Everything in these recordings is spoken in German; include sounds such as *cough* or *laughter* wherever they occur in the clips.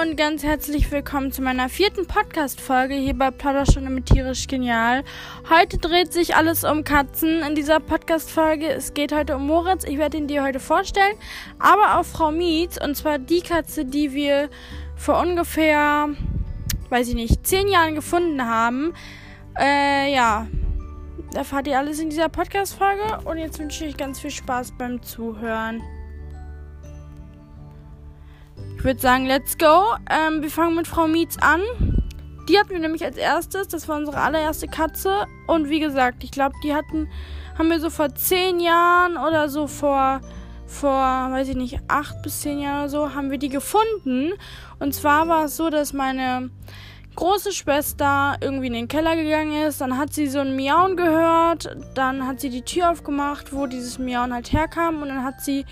und ganz herzlich willkommen zu meiner vierten Podcast-Folge hier bei Plauderstunde mit Tierisch Genial. Heute dreht sich alles um Katzen in dieser Podcast-Folge. Es geht heute um Moritz. Ich werde ihn dir heute vorstellen, aber auch Frau Mietz und zwar die Katze, die wir vor ungefähr, weiß ich nicht, zehn Jahren gefunden haben. Äh, ja, erfahrt ihr alles in dieser Podcast-Folge und jetzt wünsche ich euch ganz viel Spaß beim Zuhören. Ich würde sagen, let's go. Ähm, wir fangen mit Frau Mietz an. Die hatten wir nämlich als erstes. Das war unsere allererste Katze. Und wie gesagt, ich glaube, die hatten, haben wir so vor zehn Jahren oder so vor, vor, weiß ich nicht, acht bis zehn Jahren oder so, haben wir die gefunden. Und zwar war es so, dass meine große Schwester irgendwie in den Keller gegangen ist. Dann hat sie so ein Miauen gehört. Dann hat sie die Tür aufgemacht, wo dieses Miauen halt herkam. Und dann hat sie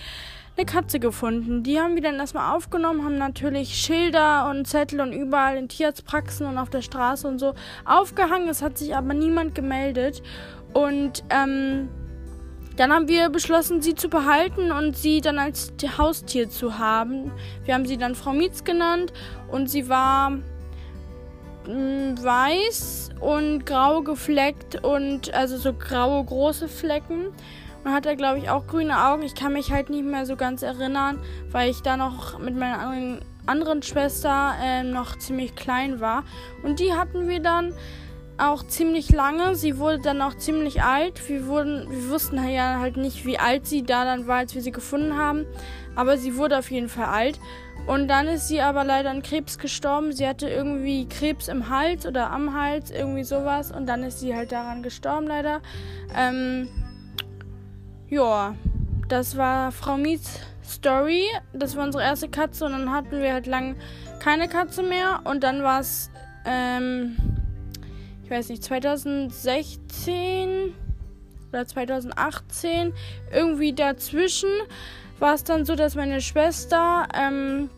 eine Katze gefunden. Die haben wir dann erstmal aufgenommen, haben natürlich Schilder und Zettel und überall in Tierarztpraxen und auf der Straße und so aufgehangen. Es hat sich aber niemand gemeldet. Und ähm, dann haben wir beschlossen, sie zu behalten und sie dann als Haustier zu haben. Wir haben sie dann Frau Mietz genannt und sie war mh, mm, weiß und grau gefleckt und also so graue große Flecken. Und hat er, glaube ich, auch grüne Augen. Ich kann mich halt nicht mehr so ganz erinnern, weil ich da noch mit meiner anderen, anderen Schwester äh, noch ziemlich klein war. Und die hatten wir dann auch ziemlich lange. Sie wurde dann auch ziemlich alt. Wir, wurden, wir wussten ja halt nicht, wie alt sie da dann war, als wir sie gefunden haben. Aber sie wurde auf jeden Fall alt. Und dann ist sie aber leider an Krebs gestorben. Sie hatte irgendwie Krebs im Hals oder am Hals, irgendwie sowas. Und dann ist sie halt daran gestorben, leider. Ähm, ja, das war Frau Mies Story. Das war unsere erste Katze und dann hatten wir halt lang keine Katze mehr. Und dann war es, ähm, ich weiß nicht, 2016 oder 2018, irgendwie dazwischen war es dann so, dass meine Schwester, ähm,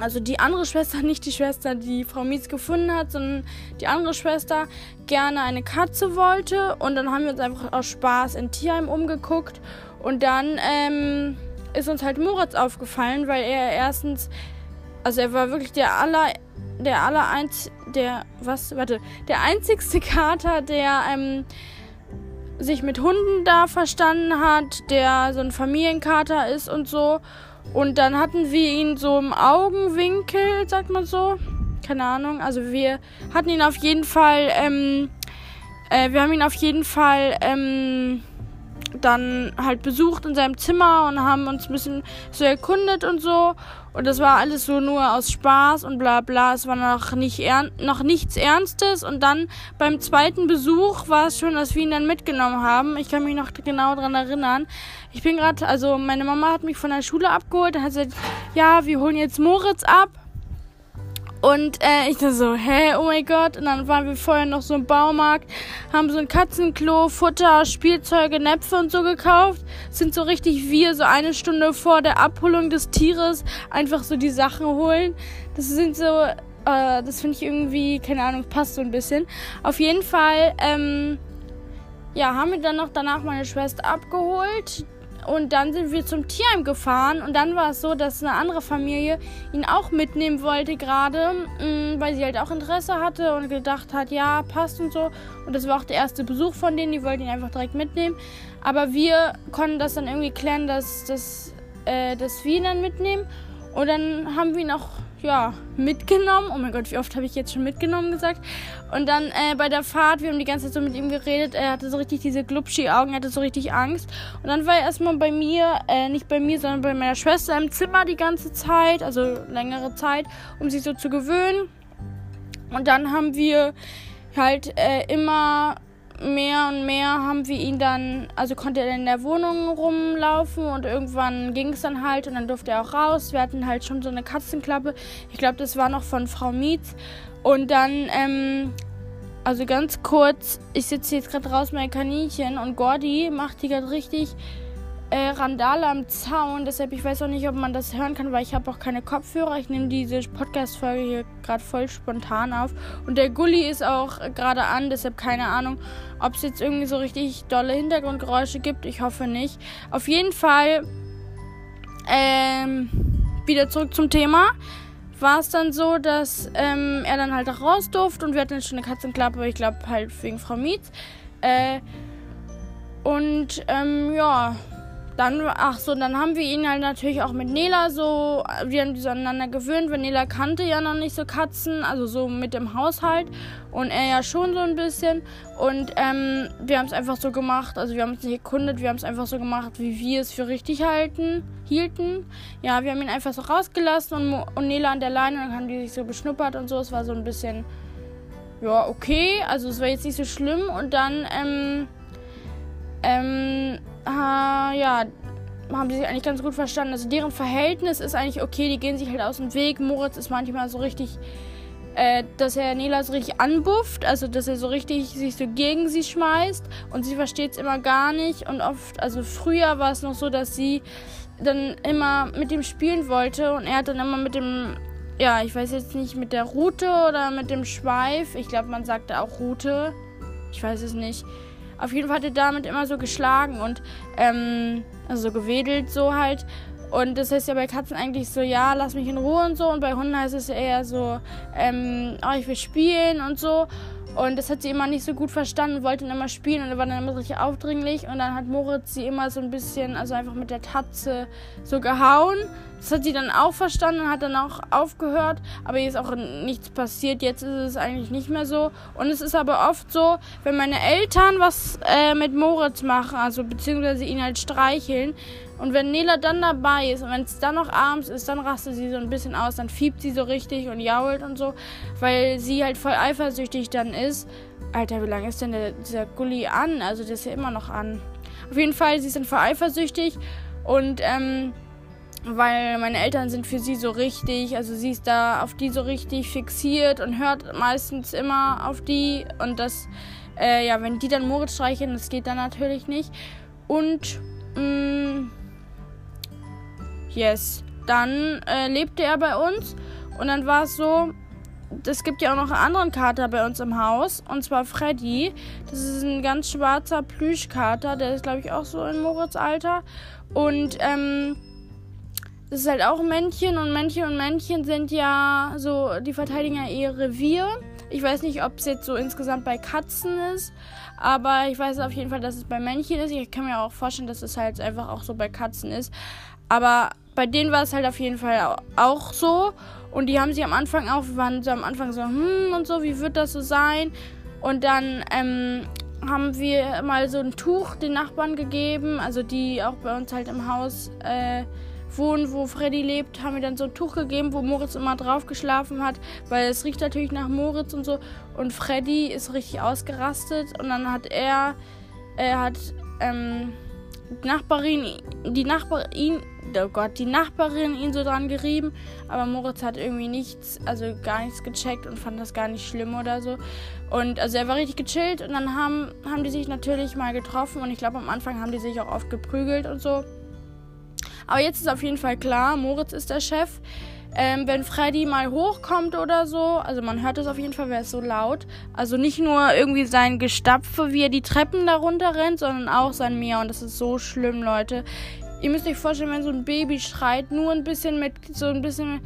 also die andere Schwester, *laughs* nicht die Schwester, die Frau Mies gefunden hat, sondern die andere Schwester gerne eine Katze wollte. Und dann haben wir uns einfach aus Spaß in Tierheim umgeguckt. Und dann ähm, ist uns halt Moritz aufgefallen, weil er erstens, also er war wirklich der aller, der aller eins, der, was, warte, der einzigste Kater, der, ähm, sich mit Hunden da verstanden hat, der so ein Familienkater ist und so. Und dann hatten wir ihn so im Augenwinkel, sagt man so. Keine Ahnung. Also wir hatten ihn auf jeden Fall, ähm, äh, wir haben ihn auf jeden Fall, ähm, dann halt besucht in seinem Zimmer und haben uns ein bisschen so erkundet und so. Und das war alles so nur aus Spaß und bla bla. Es war noch, nicht noch nichts Ernstes. Und dann beim zweiten Besuch war es schon, dass wir ihn dann mitgenommen haben. Ich kann mich noch genau daran erinnern. Ich bin gerade, also meine Mama hat mich von der Schule abgeholt. Dann hat sie gesagt, ja, wir holen jetzt Moritz ab. Und äh, ich dachte so, hä, oh mein Gott. Und dann waren wir vorher noch so im Baumarkt, haben so ein Katzenklo, Futter, Spielzeuge, Näpfe und so gekauft. Sind so richtig wir, so eine Stunde vor der Abholung des Tieres, einfach so die Sachen holen. Das sind so, äh, das finde ich irgendwie, keine Ahnung, passt so ein bisschen. Auf jeden Fall, ähm, ja, haben wir dann noch danach meine Schwester abgeholt. Und dann sind wir zum Tierheim gefahren und dann war es so, dass eine andere Familie ihn auch mitnehmen wollte gerade, mm, weil sie halt auch Interesse hatte und gedacht hat, ja, passt und so. Und das war auch der erste Besuch von denen, die wollten ihn einfach direkt mitnehmen. Aber wir konnten das dann irgendwie klären, dass, dass, äh, dass wir ihn dann mitnehmen. Und dann haben wir ihn auch ja, mitgenommen. Oh mein Gott, wie oft habe ich jetzt schon mitgenommen gesagt? Und dann äh, bei der Fahrt, wir haben die ganze Zeit so mit ihm geredet. Er hatte so richtig diese Glubschi-Augen, er hatte so richtig Angst. Und dann war er erstmal bei mir, äh, nicht bei mir, sondern bei meiner Schwester im Zimmer die ganze Zeit, also längere Zeit, um sich so zu gewöhnen. Und dann haben wir halt äh, immer mehr und mehr haben wir ihn dann, also konnte er in der Wohnung rumlaufen und irgendwann ging es dann halt und dann durfte er auch raus. Wir hatten halt schon so eine Katzenklappe. Ich glaube, das war noch von Frau Mietz. Und dann, ähm, also ganz kurz, ich sitze jetzt gerade raus mein Kaninchen und Gordy macht die gerade richtig äh, Randale am Zaun. Deshalb, ich weiß auch nicht, ob man das hören kann, weil ich habe auch keine Kopfhörer. Ich nehme diese Podcast-Folge hier gerade voll spontan auf. Und der Gully ist auch gerade an, deshalb keine Ahnung, ob es jetzt irgendwie so richtig dolle Hintergrundgeräusche gibt. Ich hoffe nicht. Auf jeden Fall, ähm, wieder zurück zum Thema. war es dann so, dass ähm, er dann halt auch raus durfte und wir hatten schon eine Katzenklappe, ich glaube halt wegen Frau Mietz. Äh, und ähm, ja, dann, ach so, dann haben wir ihn halt natürlich auch mit Nela so, wir haben die so aneinander gewöhnt, weil Nela kannte ja noch nicht so Katzen, also so mit dem Haushalt und er ja schon so ein bisschen. Und ähm, wir haben es einfach so gemacht, also wir haben es nicht erkundet, wir haben es einfach so gemacht, wie wir es für richtig halten, hielten. Ja, wir haben ihn einfach so rausgelassen und, und Nela an der Leine, dann haben die sich so beschnuppert und so, es war so ein bisschen, ja, okay, also es war jetzt nicht so schlimm und dann, ähm, ähm, äh, ja, haben die sich eigentlich ganz gut verstanden. Also deren Verhältnis ist eigentlich okay, die gehen sich halt aus dem Weg. Moritz ist manchmal so richtig, äh, dass er Nela so richtig anbufft, also dass er so richtig sich so gegen sie schmeißt. Und sie versteht es immer gar nicht. Und oft, also früher war es noch so, dass sie dann immer mit dem spielen wollte. Und er hat dann immer mit dem, ja, ich weiß jetzt nicht, mit der Rute oder mit dem Schweif, ich glaube, man sagte auch Rute, ich weiß es nicht auf jeden Fall hat er damit immer so geschlagen und ähm, also so gewedelt so halt. Und das heißt ja bei Katzen eigentlich so, ja, lass mich in Ruhe und so. Und bei Hunden heißt es eher so, ähm, oh, ich will spielen und so. Und das hat sie immer nicht so gut verstanden, wollte dann immer spielen und war dann immer richtig aufdringlich. Und dann hat Moritz sie immer so ein bisschen, also einfach mit der Tatze so gehauen. Das hat sie dann auch verstanden und hat dann auch aufgehört. Aber hier ist auch nichts passiert. Jetzt ist es eigentlich nicht mehr so. Und es ist aber oft so, wenn meine Eltern was äh, mit Moritz machen, also beziehungsweise ihn halt streicheln, und wenn Nela dann dabei ist und wenn es dann noch abends ist, dann rastet sie so ein bisschen aus, dann fiebt sie so richtig und jault und so, weil sie halt voll eifersüchtig dann ist. Alter, wie lange ist denn der, dieser Gully an? Also der ist ja immer noch an. Auf jeden Fall, sie ist dann voll eifersüchtig und ähm, weil meine Eltern sind für sie so richtig, also sie ist da auf die so richtig fixiert und hört meistens immer auf die und das, äh, ja, wenn die dann Moritz streicheln, das geht dann natürlich nicht. Und, mh, mm, Yes. Dann äh, lebte er bei uns und dann war es so, es gibt ja auch noch einen anderen Kater bei uns im Haus und zwar Freddy. Das ist ein ganz schwarzer Plüschkater, der ist glaube ich auch so in Moritz Alter und ähm, das ist halt auch Männchen und Männchen und Männchen sind ja so, die verteidigen ja ihr Revier. Ich weiß nicht, ob es jetzt so insgesamt bei Katzen ist, aber ich weiß auf jeden Fall, dass es bei Männchen ist. Ich kann mir auch vorstellen, dass es halt einfach auch so bei Katzen ist. Aber bei denen war es halt auf jeden Fall auch so. Und die haben sich am Anfang auch, wir waren so am Anfang so, hm und so, wie wird das so sein? Und dann ähm, haben wir mal so ein Tuch den Nachbarn gegeben, also die auch bei uns halt im Haus äh, wohnen, wo Freddy lebt, haben wir dann so ein Tuch gegeben, wo Moritz immer drauf geschlafen hat, weil es riecht natürlich nach Moritz und so. Und Freddy ist richtig ausgerastet und dann hat er, er hat, ähm, Nachbarin, die Nachbarin, oh Gott, die Nachbarin ihn so dran gerieben, aber Moritz hat irgendwie nichts, also gar nichts gecheckt und fand das gar nicht schlimm oder so. Und also er war richtig gechillt und dann haben, haben die sich natürlich mal getroffen und ich glaube am Anfang haben die sich auch oft geprügelt und so. Aber jetzt ist auf jeden Fall klar, Moritz ist der Chef. Ähm, wenn Freddy mal hochkommt oder so, also man hört es auf jeden Fall, wäre es so laut. Also nicht nur irgendwie sein Gestapfe, wie er die Treppen darunter rennt, sondern auch sein Miau. Und das ist so schlimm, Leute. Ihr müsst euch vorstellen, wenn so ein Baby schreit, nur ein bisschen mit, so ein bisschen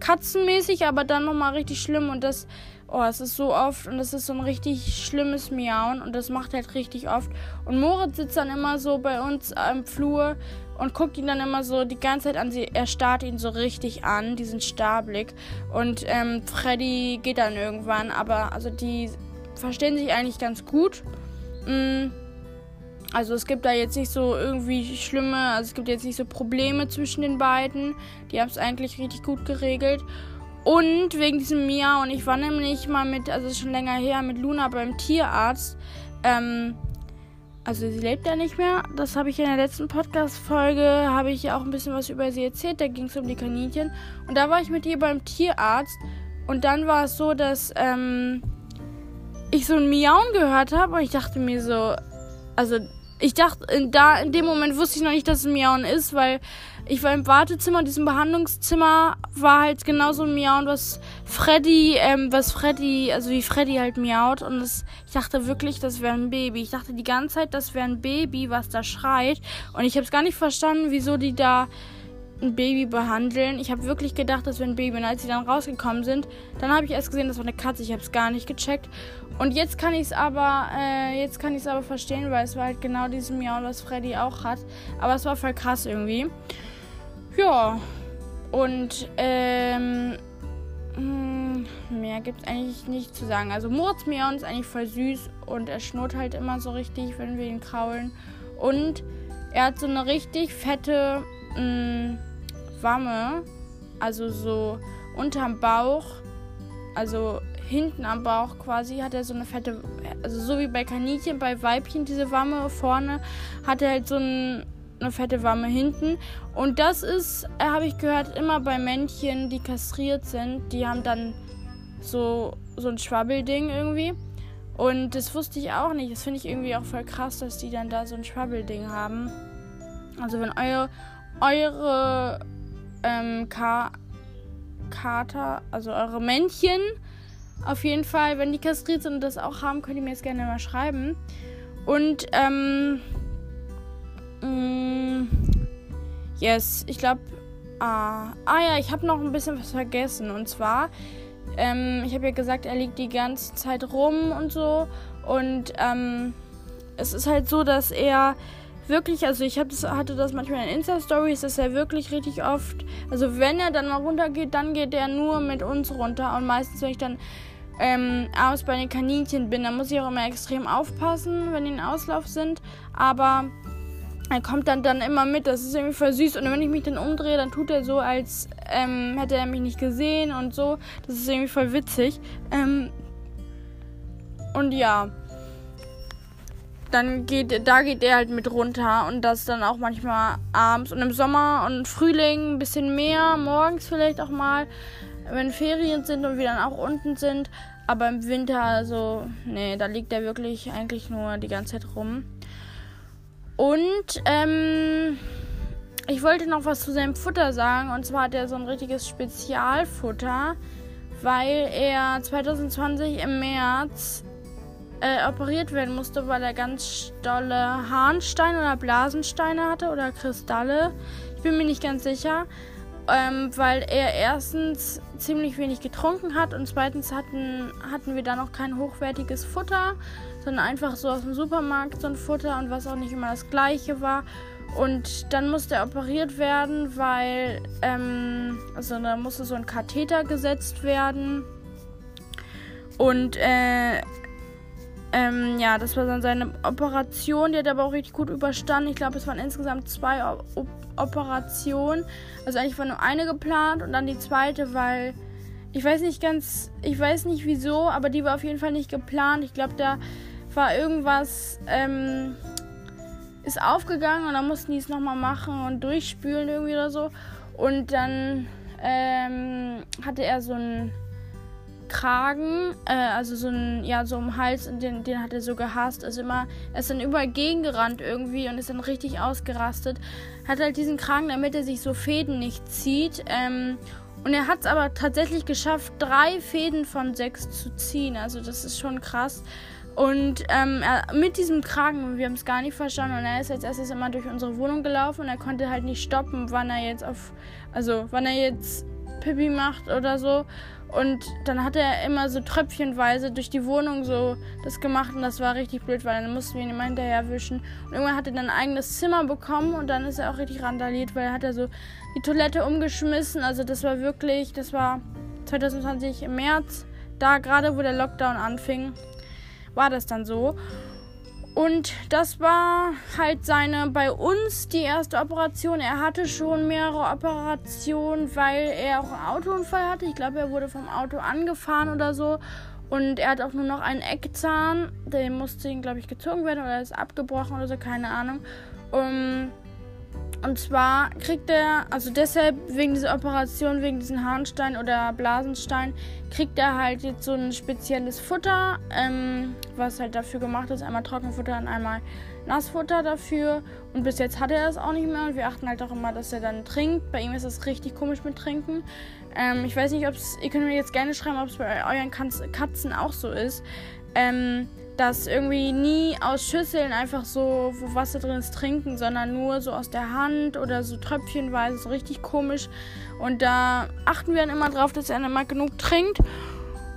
katzenmäßig, aber dann nochmal richtig schlimm. Und das, oh, es ist so oft und das ist so ein richtig schlimmes Miauen und das macht halt richtig oft. Und Moritz sitzt dann immer so bei uns am Flur und guckt ihn dann immer so die ganze Zeit an. Er starrt ihn so richtig an, diesen Starblick. Und ähm, Freddy geht dann irgendwann, aber also die verstehen sich eigentlich ganz gut. Mm, also es gibt da jetzt nicht so irgendwie schlimme, also es gibt jetzt nicht so Probleme zwischen den beiden. Die haben es eigentlich richtig gut geregelt. Und wegen diesem Mia und ich war nämlich mal mit, also schon länger her, mit Luna beim Tierarzt. Ähm, also sie lebt ja nicht mehr. Das habe ich in der letzten Podcast-Folge, habe ich ja auch ein bisschen was über sie erzählt. Da ging es um die Kaninchen. Und da war ich mit ihr beim Tierarzt. Und dann war es so, dass ähm, ich so ein Miauen gehört habe. Und ich dachte mir so, also ich dachte, in, da in dem Moment wusste ich noch nicht, dass es Miauen ist, weil ich war im Wartezimmer, in diesem Behandlungszimmer war halt genauso ein Miauen, was Freddy, ähm, was Freddy, also wie Freddy halt miaut. Und das, ich dachte wirklich, das wäre ein Baby. Ich dachte die ganze Zeit, das wäre ein Baby, was da schreit. Und ich habe es gar nicht verstanden, wieso die da ein Baby behandeln. Ich habe wirklich gedacht, das wäre ein Baby. Und als sie dann rausgekommen sind, dann habe ich erst gesehen, das war eine Katze. Ich habe es gar nicht gecheckt. Und jetzt kann ich es aber, äh, jetzt kann ich es aber verstehen, weil es war halt genau dieses Miauen, was Freddy auch hat. Aber es war voll krass irgendwie. Ja. Und ähm, hm, mehr gibt es eigentlich nicht zu sagen. Also Moritz Miauen ist eigentlich voll süß und er schnurrt halt immer so richtig, wenn wir ihn kraulen. Und er hat so eine richtig fette mh, hm, Wamme, also so unterm Bauch, also hinten am Bauch quasi, hat er so eine fette, also so wie bei Kaninchen, bei Weibchen diese Wamme vorne, hat er halt so ein, eine fette Wamme hinten. Und das ist, äh, habe ich gehört, immer bei Männchen, die kastriert sind, die haben dann so, so ein Schwabbelding irgendwie. Und das wusste ich auch nicht. Das finde ich irgendwie auch voll krass, dass die dann da so ein Schwabbelding haben. Also wenn eure, eure ähm, Ka Kater, also eure Männchen, auf jeden Fall, wenn die kastriert sind und das auch haben, könnt ihr mir jetzt gerne mal schreiben. Und, ähm, mh, mm, yes, ich glaube, ah, ah ja, ich habe noch ein bisschen was vergessen. Und zwar, ähm, ich habe ja gesagt, er liegt die ganze Zeit rum und so. Und, ähm, es ist halt so, dass er wirklich, also ich das, hatte das manchmal in Insta-Stories, dass er wirklich richtig oft, also wenn er dann mal runtergeht, dann geht er nur mit uns runter. Und meistens, wenn ich dann ähm, abends bei den Kaninchen bin, dann muss ich auch immer extrem aufpassen, wenn die in Auslauf sind, aber er kommt dann, dann immer mit, das ist irgendwie voll süß. Und wenn ich mich dann umdrehe, dann tut er so, als ähm, hätte er mich nicht gesehen und so, das ist irgendwie voll witzig. Ähm, und ja dann geht, da geht er halt mit runter und das dann auch manchmal abends und im Sommer und Frühling ein bisschen mehr, morgens vielleicht auch mal, wenn Ferien sind und wir dann auch unten sind. Aber im Winter, also, nee, da liegt er wirklich eigentlich nur die ganze Zeit rum. Und, ähm, ich wollte noch was zu seinem Futter sagen. Und zwar hat er so ein richtiges Spezialfutter, weil er 2020 im März äh, operiert werden musste, weil er ganz dolle Harnsteine oder Blasensteine hatte oder Kristalle. Ich bin mir nicht ganz sicher, ähm, weil er erstens ziemlich wenig getrunken hat und zweitens hatten, hatten wir da noch kein hochwertiges Futter, sondern einfach so aus dem Supermarkt so ein Futter und was auch nicht immer das gleiche war. Und dann musste er operiert werden, weil, ähm, also da musste so ein Katheter gesetzt werden. Und äh, ähm, ja, das war dann seine Operation. Die hat aber auch richtig gut überstanden. Ich glaube, es waren insgesamt zwei o Operationen. Also eigentlich war nur eine geplant und dann die zweite, weil ich weiß nicht ganz, ich weiß nicht wieso, aber die war auf jeden Fall nicht geplant. Ich glaube, da war irgendwas, ähm, ist aufgegangen und dann mussten die es nochmal machen und durchspülen irgendwie oder so. Und dann ähm, hatte er so ein Kragen, äh, also so ein, ja, so um Hals, den, den hat er so gehasst. Also immer, er ist dann überall gegengerannt irgendwie und ist dann richtig ausgerastet. Hat halt diesen Kragen, damit er sich so Fäden nicht zieht. Ähm, und er hat es aber tatsächlich geschafft, drei Fäden von sechs zu ziehen. Also das ist schon krass. Und ähm, er, mit diesem Kragen, wir haben es gar nicht verstanden, und er ist als erstes immer durch unsere Wohnung gelaufen und er konnte halt nicht stoppen, wann er jetzt auf, also wann er jetzt Pipi macht oder so. Und dann hat er immer so tröpfchenweise durch die Wohnung so das gemacht und das war richtig blöd, weil dann mussten wir ihn immer hinterher wischen. Und irgendwann hat er dann ein eigenes Zimmer bekommen und dann ist er auch richtig randaliert, weil er hat er so die Toilette umgeschmissen. Also das war wirklich, das war 2020 im März, da gerade wo der Lockdown anfing, war das dann so. Und das war halt seine bei uns die erste Operation. Er hatte schon mehrere Operationen, weil er auch einen Autounfall hatte. Ich glaube, er wurde vom Auto angefahren oder so. Und er hat auch nur noch einen Eckzahn. Der musste glaube ich, gezogen werden oder ist abgebrochen oder so, keine Ahnung. Um, und zwar kriegt er, also deshalb wegen dieser Operation, wegen diesen Harnstein oder Blasenstein, kriegt er halt jetzt so ein spezielles Futter, ähm, was halt dafür gemacht ist. Einmal Trockenfutter und einmal Nassfutter dafür. Und bis jetzt hat er das auch nicht mehr. Und wir achten halt auch immer, dass er dann trinkt. Bei ihm ist das richtig komisch mit Trinken. Ähm, ich weiß nicht, ob es, ihr könnt mir jetzt gerne schreiben, ob es bei euren Katzen auch so ist. Ähm, dass irgendwie nie aus Schüsseln einfach so, wo Wasser drin ist, trinken, sondern nur so aus der Hand oder so tröpfchenweise, so richtig komisch. Und da achten wir dann immer drauf, dass er immer genug trinkt.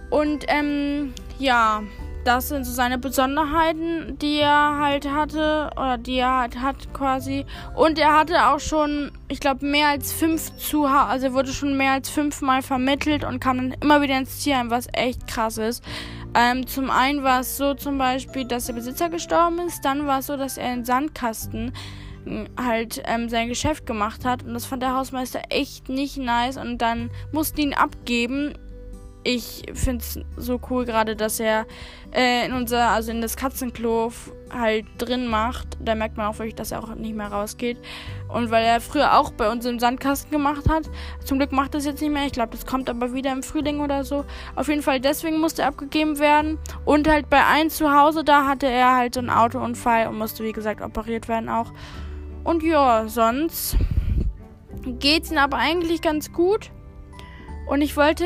Und ähm, ja, das sind so seine Besonderheiten, die er halt hatte oder die er halt hat quasi. Und er hatte auch schon, ich glaube, mehr als fünf Zuhause, also er wurde schon mehr als fünfmal vermittelt und kam dann immer wieder ins Tierheim, was echt krass ist. Ähm, zum einen war es so zum Beispiel, dass der Besitzer gestorben ist, dann war es so, dass er in Sandkasten hm, halt ähm, sein Geschäft gemacht hat und das fand der Hausmeister echt nicht nice und dann mussten ihn abgeben ich finde es so cool gerade, dass er äh, in unser, also in das Katzenklo halt drin macht. Da merkt man auch wirklich, dass er auch nicht mehr rausgeht. Und weil er früher auch bei uns im Sandkasten gemacht hat. Zum Glück macht es jetzt nicht mehr. Ich glaube, das kommt aber wieder im Frühling oder so. Auf jeden Fall deswegen musste er abgegeben werden. Und halt bei einem zu Hause, da hatte er halt so einen Autounfall und musste, wie gesagt, operiert werden auch. Und ja, sonst geht's ihm aber eigentlich ganz gut. Und ich wollte,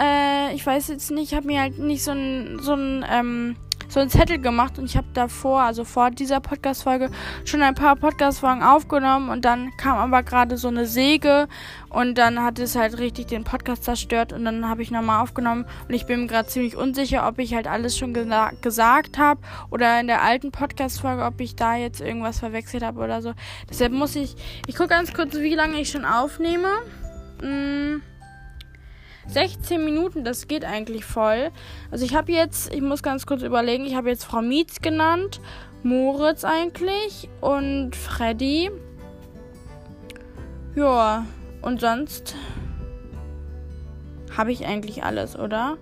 äh, ich weiß jetzt nicht, ich habe mir halt nicht so ein, so ein, ähm, so ein Zettel gemacht und ich habe davor, also vor dieser Podcast-Folge, schon ein paar Podcast-Folgen aufgenommen und dann kam aber gerade so eine Säge und dann hat es halt richtig den Podcast zerstört und dann habe ich nochmal aufgenommen und ich bin mir gerade ziemlich unsicher, ob ich halt alles schon gesa gesagt habe oder in der alten Podcast-Folge, ob ich da jetzt irgendwas verwechselt habe oder so. Deshalb muss ich, ich gucke ganz kurz, wie lange ich schon aufnehme. Hm. 16 Minuten, das geht eigentlich voll. Also ich habe jetzt, ich muss ganz kurz überlegen, ich habe jetzt Frau Mietz genannt, Moritz eigentlich und Freddy. Ja, und sonst habe ich eigentlich alles, oder?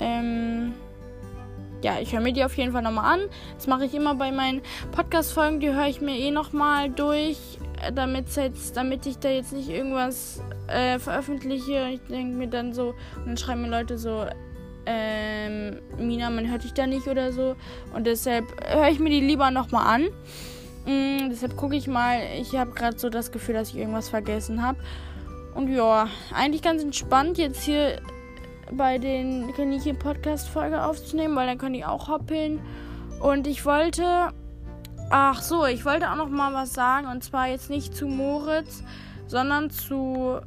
Ähm, ja, ich höre mir die auf jeden Fall nochmal an. Das mache ich immer bei meinen Podcast-Folgen, die höre ich mir eh nochmal durch, damit jetzt, damit ich da jetzt nicht irgendwas äh, veröffentliche. Ich denke mir dann so, und dann schreiben mir Leute so, ähm, Mina, man hört dich da nicht oder so. Und deshalb höre ich mir die lieber nochmal an. Mm, deshalb gucke ich mal. Ich habe gerade so das Gefühl, dass ich irgendwas vergessen habe. Und ja, eigentlich ganz entspannt jetzt hier bei den Kaninchen Podcast Folge aufzunehmen, weil dann kann ich auch hoppeln. Und ich wollte, ach so, ich wollte auch noch mal was sagen und zwar jetzt nicht zu Moritz, sondern zu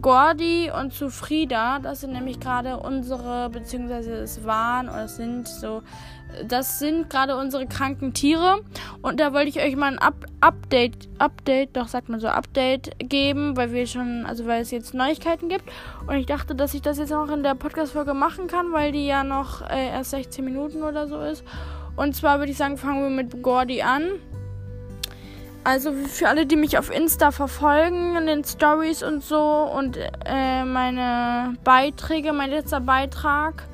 Gordi und zu Frieda. Das sind nämlich gerade unsere, beziehungsweise es waren oder es sind so, das sind gerade unsere kranken Tiere. Und da wollte ich euch mal ein Up Update, Update, doch sagt man so, Update geben, weil wir schon, also weil es jetzt Neuigkeiten gibt. Und ich dachte, dass ich das jetzt noch in der Podcast-Folge machen kann, weil die ja noch äh, erst 16 Minuten oder so ist. Und zwar würde ich sagen, fangen wir mit Gordi an. Also für alle, die mich auf Insta verfolgen, in den Stories und so und äh, meine Beiträge, mein letzter Beitrag,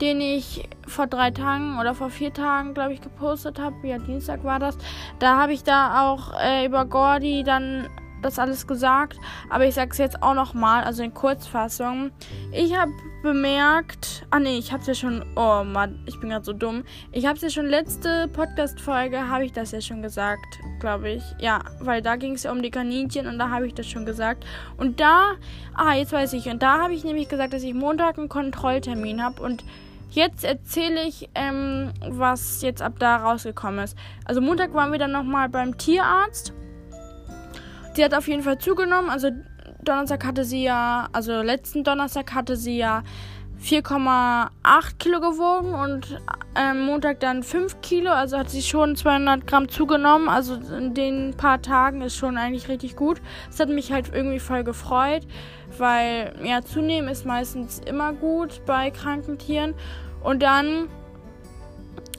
den ich vor drei Tagen oder vor vier Tagen, glaube ich, gepostet habe, ja, Dienstag war das, da habe ich da auch äh, über Gordy dann das alles gesagt, aber ich sage es jetzt auch nochmal, also in Kurzfassung. Ich habe bemerkt, ah nee, ich habe es ja schon, oh Mann, ich bin gerade so dumm. Ich habe es ja schon letzte Podcast-Folge, habe ich das ja schon gesagt, glaube ich. Ja, weil da ging es ja um die Kaninchen und da habe ich das schon gesagt. Und da, ah, jetzt weiß ich, und da habe ich nämlich gesagt, dass ich Montag einen Kontrolltermin habe und Jetzt erzähle ich, ähm, was jetzt ab da rausgekommen ist. Also Montag waren wir dann nochmal beim Tierarzt sie hat auf jeden Fall zugenommen. Also Donnerstag hatte sie ja, also letzten Donnerstag hatte sie ja 4,8 Kilo gewogen und ähm, Montag dann 5 Kilo. Also hat sie schon 200 Gramm zugenommen. Also in den paar Tagen ist schon eigentlich richtig gut. Das hat mich halt irgendwie voll gefreut, weil ja, zunehmen ist meistens immer gut bei kranken Tieren. Und dann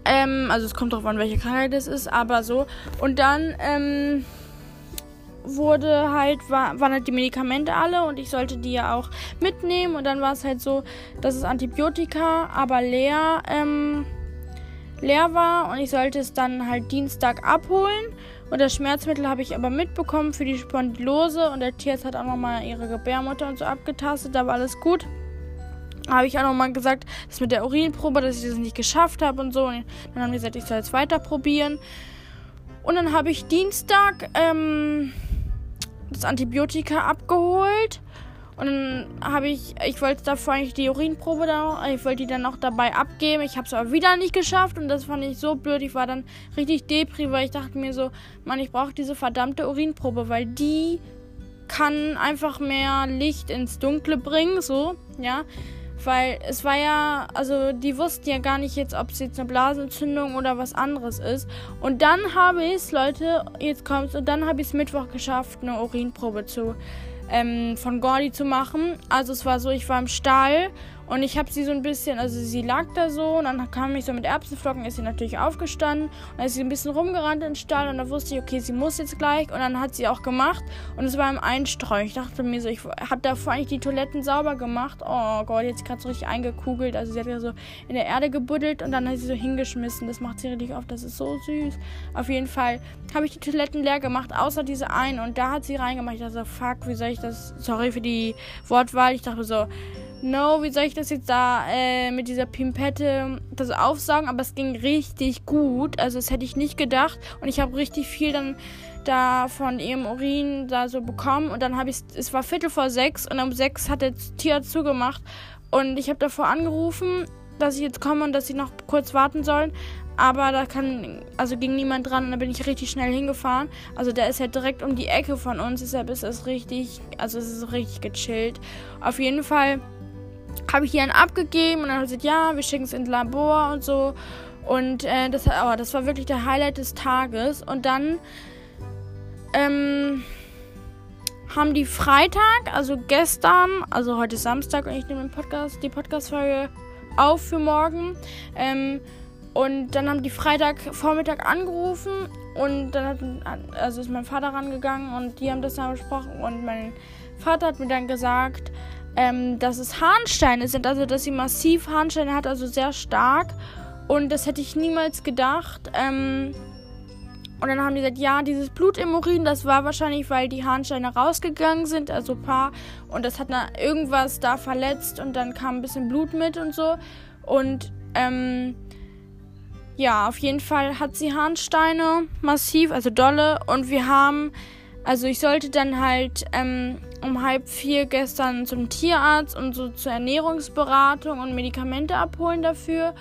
ähm, also es kommt drauf an, welche Krankheit es ist, aber so. Und dann, ähm, wurde halt, war, waren halt die Medikamente alle und ich sollte die ja auch mitnehmen. Und dann war es halt so, dass es Antibiotika aber leer, ähm, leer war und ich sollte es dann halt Dienstag abholen. Und das Schmerzmittel habe ich aber mitbekommen für die Spondylose und der Tierarzt hat auch nochmal ihre Gebärmutter und so abgetastet, da war alles gut. Habe ich auch nochmal gesagt, das mit der Urinprobe, dass ich das nicht geschafft habe und so. Und dann haben die gesagt, ich soll es weiter probieren. Und dann habe ich Dienstag ähm, das Antibiotika abgeholt. Und dann habe ich, ich wollte davor eigentlich die Urinprobe da, ich wollte die dann auch dabei abgeben. Ich habe es aber wieder nicht geschafft und das fand ich so blöd. Ich war dann richtig depri, weil ich dachte mir so, Mann, ich brauche diese verdammte Urinprobe, weil die kann einfach mehr Licht ins Dunkle bringen, so, ja. Weil es war ja, also die wussten ja gar nicht jetzt, ob es jetzt eine Blasenentzündung oder was anderes ist. Und dann habe ich es, Leute, jetzt kommt's, und dann habe ich es Mittwoch geschafft, eine Urinprobe zu ähm, von Gordy zu machen. Also es war so, ich war im Stall und ich habe sie so ein bisschen, also sie lag da so und dann kam ich so mit Erbsenflocken, ist sie natürlich aufgestanden und dann ist sie ein bisschen rumgerannt in den Stall und da wusste ich, okay, sie muss jetzt gleich und dann hat sie auch gemacht und es war im Einstreuen. Ich dachte mir so, ich habe davor eigentlich die Toiletten sauber gemacht. Oh Gott, jetzt gerade so richtig eingekugelt. Also sie hat ja so in der Erde gebuddelt und dann hat sie so hingeschmissen. Das macht sie richtig oft, das ist so süß. Auf jeden Fall habe ich die Toiletten leer gemacht, außer diese eine und da hat sie reingemacht. Ich dachte so, fuck, wie soll ich das, sorry für die Wortwahl. Ich dachte so, no, wie soll ich das jetzt da äh, mit dieser Pimpette das aufsaugen? Aber es ging richtig gut. Also das hätte ich nicht gedacht. Und ich habe richtig viel dann da von ihrem Urin da so bekommen. Und dann habe ich, es war Viertel vor sechs und um sechs hat der Tierarzt zugemacht. Und ich habe davor angerufen, dass ich jetzt komme und dass sie noch kurz warten sollen. Aber da kann, also ging niemand dran und da bin ich richtig schnell hingefahren. Also der ist ja direkt um die Ecke von uns, deshalb ist es richtig, also es ist richtig gechillt. Auf jeden Fall habe ich dann abgegeben und dann hat sie gesagt, ja, wir schicken es ins Labor und so. Und äh, das, oh, das war wirklich der Highlight des Tages. Und dann ähm, haben die Freitag, also gestern, also heute ist Samstag und ich nehme den Podcast, die Podcast-Folge auf für morgen. Ähm, und dann haben die Freitag Vormittag angerufen und dann hat, also ist mein Vater rangegangen und die haben das dann besprochen und mein Vater hat mir dann gesagt, ähm, dass es Harnsteine sind, also dass sie massiv Harnsteine hat, also sehr stark. Und das hätte ich niemals gedacht. Ähm, und dann haben die gesagt, ja, dieses Blut im Urin, das war wahrscheinlich, weil die Harnsteine rausgegangen sind, also paar. Und das hat irgendwas da verletzt und dann kam ein bisschen Blut mit und so. Und ähm, ja, auf jeden Fall hat sie Harnsteine massiv, also dolle. Und wir haben, also ich sollte dann halt ähm, um halb vier gestern zum Tierarzt und so zur Ernährungsberatung und Medikamente abholen dafür.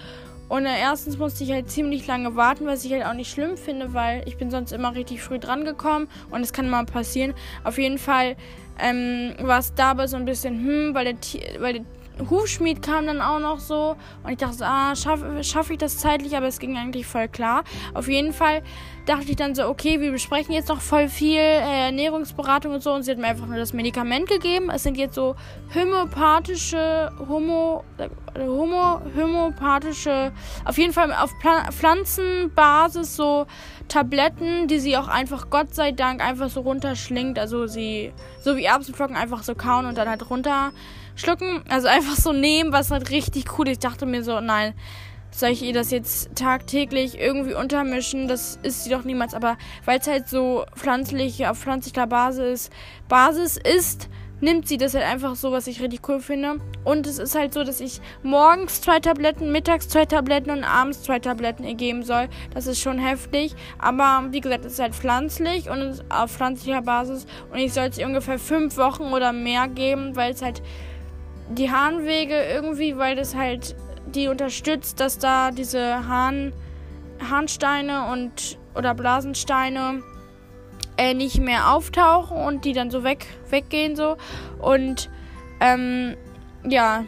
Und äh, erstens musste ich halt ziemlich lange warten, was ich halt auch nicht schlimm finde, weil ich bin sonst immer richtig früh dran gekommen und es kann mal passieren. Auf jeden Fall ähm, war es dabei so ein bisschen, hm, weil der, weil der Hufschmied kam dann auch noch so und ich dachte, ah, schaffe schaff ich das zeitlich, aber es ging eigentlich voll klar. Auf jeden Fall dachte ich dann so, okay, wir besprechen jetzt noch voll viel äh, Ernährungsberatung und so und sie hat mir einfach nur das Medikament gegeben. Es sind jetzt so homöopathische, homo, äh, homo, homöopathische, auf jeden Fall auf Pla Pflanzenbasis so Tabletten, die sie auch einfach, Gott sei Dank, einfach so runterschlingt. Also sie, so wie Erbsenflocken, einfach so kauen und dann halt runterschlucken. Also einfach so nehmen, was halt richtig cool ist. Ich dachte mir so, nein, soll ich ihr das jetzt tagtäglich irgendwie untermischen? Das ist sie doch niemals. Aber weil es halt so pflanzlich, auf pflanzlicher Basis, Basis ist, nimmt sie das halt einfach so, was ich richtig cool finde. Und es ist halt so, dass ich morgens zwei Tabletten, mittags zwei Tabletten und abends zwei Tabletten ihr geben soll. Das ist schon heftig. Aber wie gesagt, es ist halt pflanzlich und auf pflanzlicher Basis. Und ich soll es ihr ungefähr fünf Wochen oder mehr geben, weil es halt die Harnwege irgendwie, weil das halt die unterstützt, dass da diese Hahn, Harnsteine und oder Blasensteine äh, nicht mehr auftauchen und die dann so weg, weggehen so. Und ähm, ja,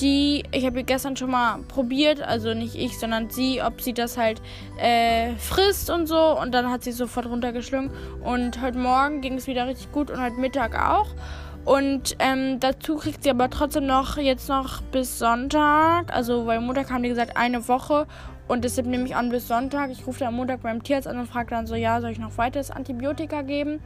die, ich habe gestern schon mal probiert, also nicht ich, sondern sie, ob sie das halt äh, frisst und so. Und dann hat sie sofort runtergeschlungen. Und heute Morgen ging es wieder richtig gut und heute Mittag auch. Und ähm, dazu kriegt sie aber trotzdem noch jetzt noch bis Sonntag. Also, weil Montag haben die gesagt, eine Woche. Und deshalb nehme ich an bis Sonntag. Ich rufe dann am Montag beim Tierarzt an und frage dann so, ja, soll ich noch weiteres Antibiotika geben?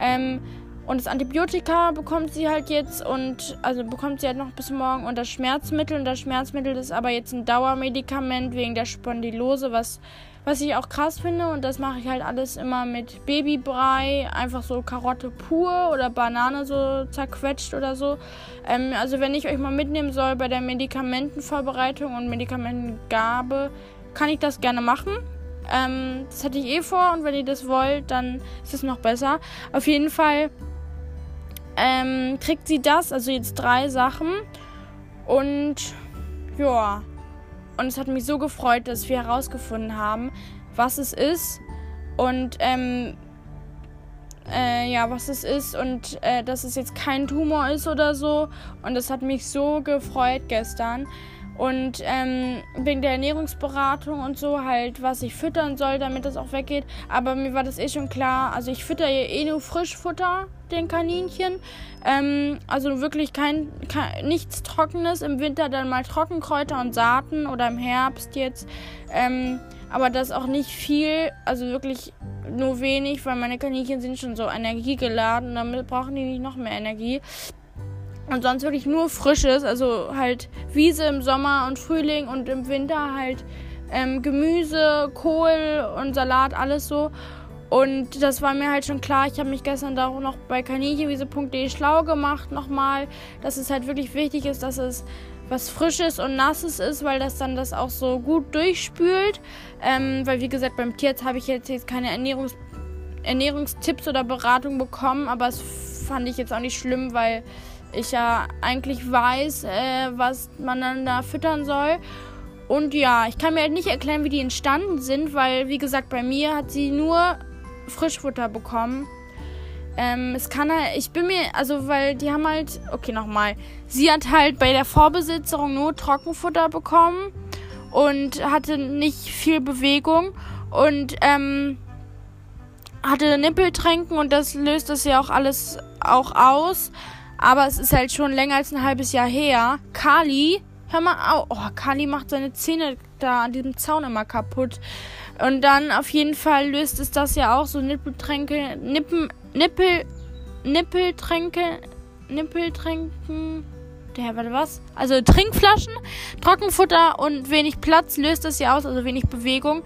Ähm, und das Antibiotika bekommt sie halt jetzt und also bekommt sie halt noch bis morgen und das Schmerzmittel. Und das Schmerzmittel ist aber jetzt ein Dauermedikament wegen der Spondylose, was was ich auch krass finde, und das mache ich halt alles immer mit Babybrei, einfach so Karotte pur oder Banane so zerquetscht oder so. Ähm, also wenn ich euch mal mitnehmen soll bei der Medikamentenvorbereitung und Medikamentengabe, kann ich das gerne machen. Ähm, das hatte ich eh vor und wenn ihr das wollt, dann ist es noch besser. Auf jeden Fall ähm, kriegt sie das, also jetzt drei Sachen. Und ja, und es hat mich so gefreut, dass wir herausgefunden haben, was es ist und ähm, äh, ja, was es ist und äh, dass es jetzt kein Tumor ist oder so. Und das hat mich so gefreut gestern. Und ähm, wegen der Ernährungsberatung und so halt, was ich füttern soll, damit das auch weggeht. Aber mir war das eh schon klar. Also ich fütter eh nur Frischfutter den Kaninchen. Ähm, also wirklich kein, kein, nichts Trockenes. Im Winter dann mal Trockenkräuter und Saaten oder im Herbst jetzt. Ähm, aber das auch nicht viel. Also wirklich nur wenig, weil meine Kaninchen sind schon so energiegeladen. Damit brauchen die nicht noch mehr Energie. Und sonst wirklich nur Frisches, also halt Wiese im Sommer und Frühling und im Winter halt ähm, Gemüse, Kohl und Salat, alles so. Und das war mir halt schon klar. Ich habe mich gestern da auch noch bei kaninchenwiese.de schlau gemacht nochmal, dass es halt wirklich wichtig ist, dass es was Frisches und Nasses ist, weil das dann das auch so gut durchspült. Ähm, weil wie gesagt, beim Tierarzt habe ich jetzt, jetzt keine Ernährungs Ernährungstipps oder Beratung bekommen, aber es fand ich jetzt auch nicht schlimm, weil ich ja eigentlich weiß, äh, was man dann da füttern soll. Und ja, ich kann mir halt nicht erklären, wie die entstanden sind, weil, wie gesagt, bei mir hat sie nur Frischfutter bekommen. Ähm, es kann halt, ich bin mir, also, weil die haben halt, okay, nochmal. Sie hat halt bei der Vorbesitzerin nur Trockenfutter bekommen und hatte nicht viel Bewegung und, ähm, hatte Nippeltränken und das löst das ja auch alles auch aus. Aber es ist halt schon länger als ein halbes Jahr her. Kali, hör mal auf. Oh, Kali macht seine Zähne da an diesem Zaun immer kaputt. Und dann auf jeden Fall löst es das ja auch so Nippeltränke, Nippen, Nippel, Nippeltränke, Nippeltränken. Der, warte, was? Also Trinkflaschen, Trockenfutter und wenig Platz löst das ja aus, also wenig Bewegung.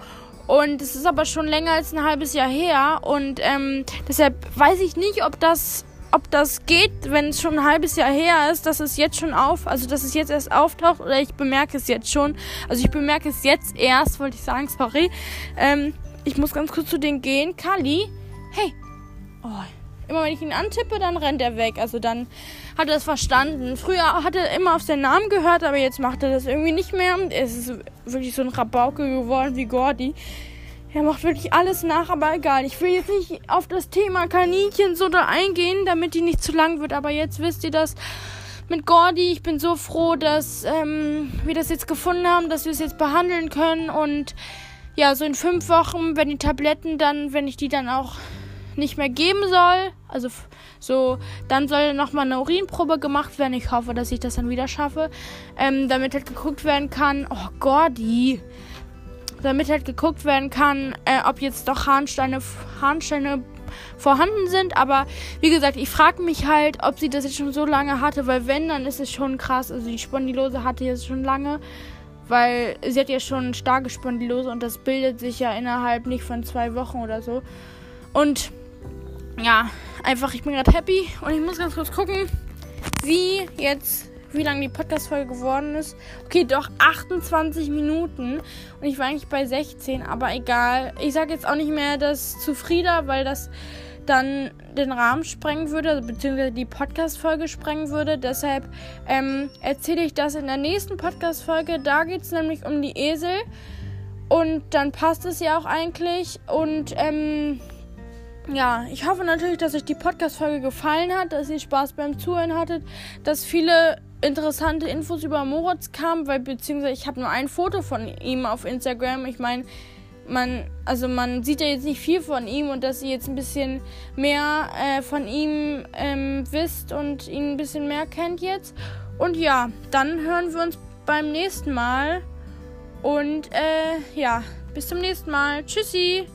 Und es ist aber schon länger als ein halbes Jahr her. Und ähm, deshalb weiß ich nicht, ob das ob das geht, wenn es schon ein halbes Jahr her ist, dass es jetzt schon auf, also dass es jetzt erst auftaucht oder ich bemerke es jetzt schon. Also ich bemerke es jetzt erst, wollte ich sagen, sorry. Ähm, ich muss ganz kurz zu denen gehen. Kali, hey. Oh, immer wenn ich ihn antippe, dann rennt er weg. Also dann hat er es verstanden. Früher hat er immer auf seinen Namen gehört, aber jetzt macht er das irgendwie nicht mehr. Es ist wirklich so ein Rabauke geworden wie Gordy. Er macht wirklich alles nach, aber egal. Ich will jetzt nicht auf das Thema Kaninchen so da eingehen, damit die nicht zu lang wird. Aber jetzt wisst ihr das mit Gordy. Ich bin so froh, dass ähm, wir das jetzt gefunden haben, dass wir es jetzt behandeln können. Und ja, so in fünf Wochen, wenn die Tabletten dann, wenn ich die dann auch nicht mehr geben soll, also so, dann soll nochmal eine Urinprobe gemacht werden. Ich hoffe, dass ich das dann wieder schaffe. Ähm, damit halt geguckt werden kann. Oh, Gordy damit halt geguckt werden kann, äh, ob jetzt doch Harnsteine, Harnsteine vorhanden sind. Aber wie gesagt, ich frage mich halt, ob sie das jetzt schon so lange hatte, weil wenn, dann ist es schon krass. Also die Spondylose hatte jetzt schon lange, weil sie hat ja schon starke Spondylose und das bildet sich ja innerhalb nicht von zwei Wochen oder so. Und ja, einfach, ich bin gerade happy und ich muss ganz kurz gucken, wie jetzt wie lange die Podcast-Folge geworden ist. Okay, doch 28 Minuten. Und ich war eigentlich bei 16, aber egal. Ich sage jetzt auch nicht mehr das zu weil das dann den Rahmen sprengen würde, also beziehungsweise die Podcast-Folge sprengen würde. Deshalb ähm, erzähle ich das in der nächsten Podcast-Folge. Da geht es nämlich um die Esel. Und dann passt es ja auch eigentlich. Und ähm, ja, ich hoffe natürlich, dass euch die Podcast-Folge gefallen hat, dass ihr Spaß beim Zuhören hattet, dass viele interessante Infos über Moritz kamen, weil beziehungsweise ich habe nur ein Foto von ihm auf Instagram. Ich meine, man, also man sieht ja jetzt nicht viel von ihm und dass ihr jetzt ein bisschen mehr äh, von ihm ähm, wisst und ihn ein bisschen mehr kennt jetzt. Und ja, dann hören wir uns beim nächsten Mal. Und äh, ja, bis zum nächsten Mal. Tschüssi.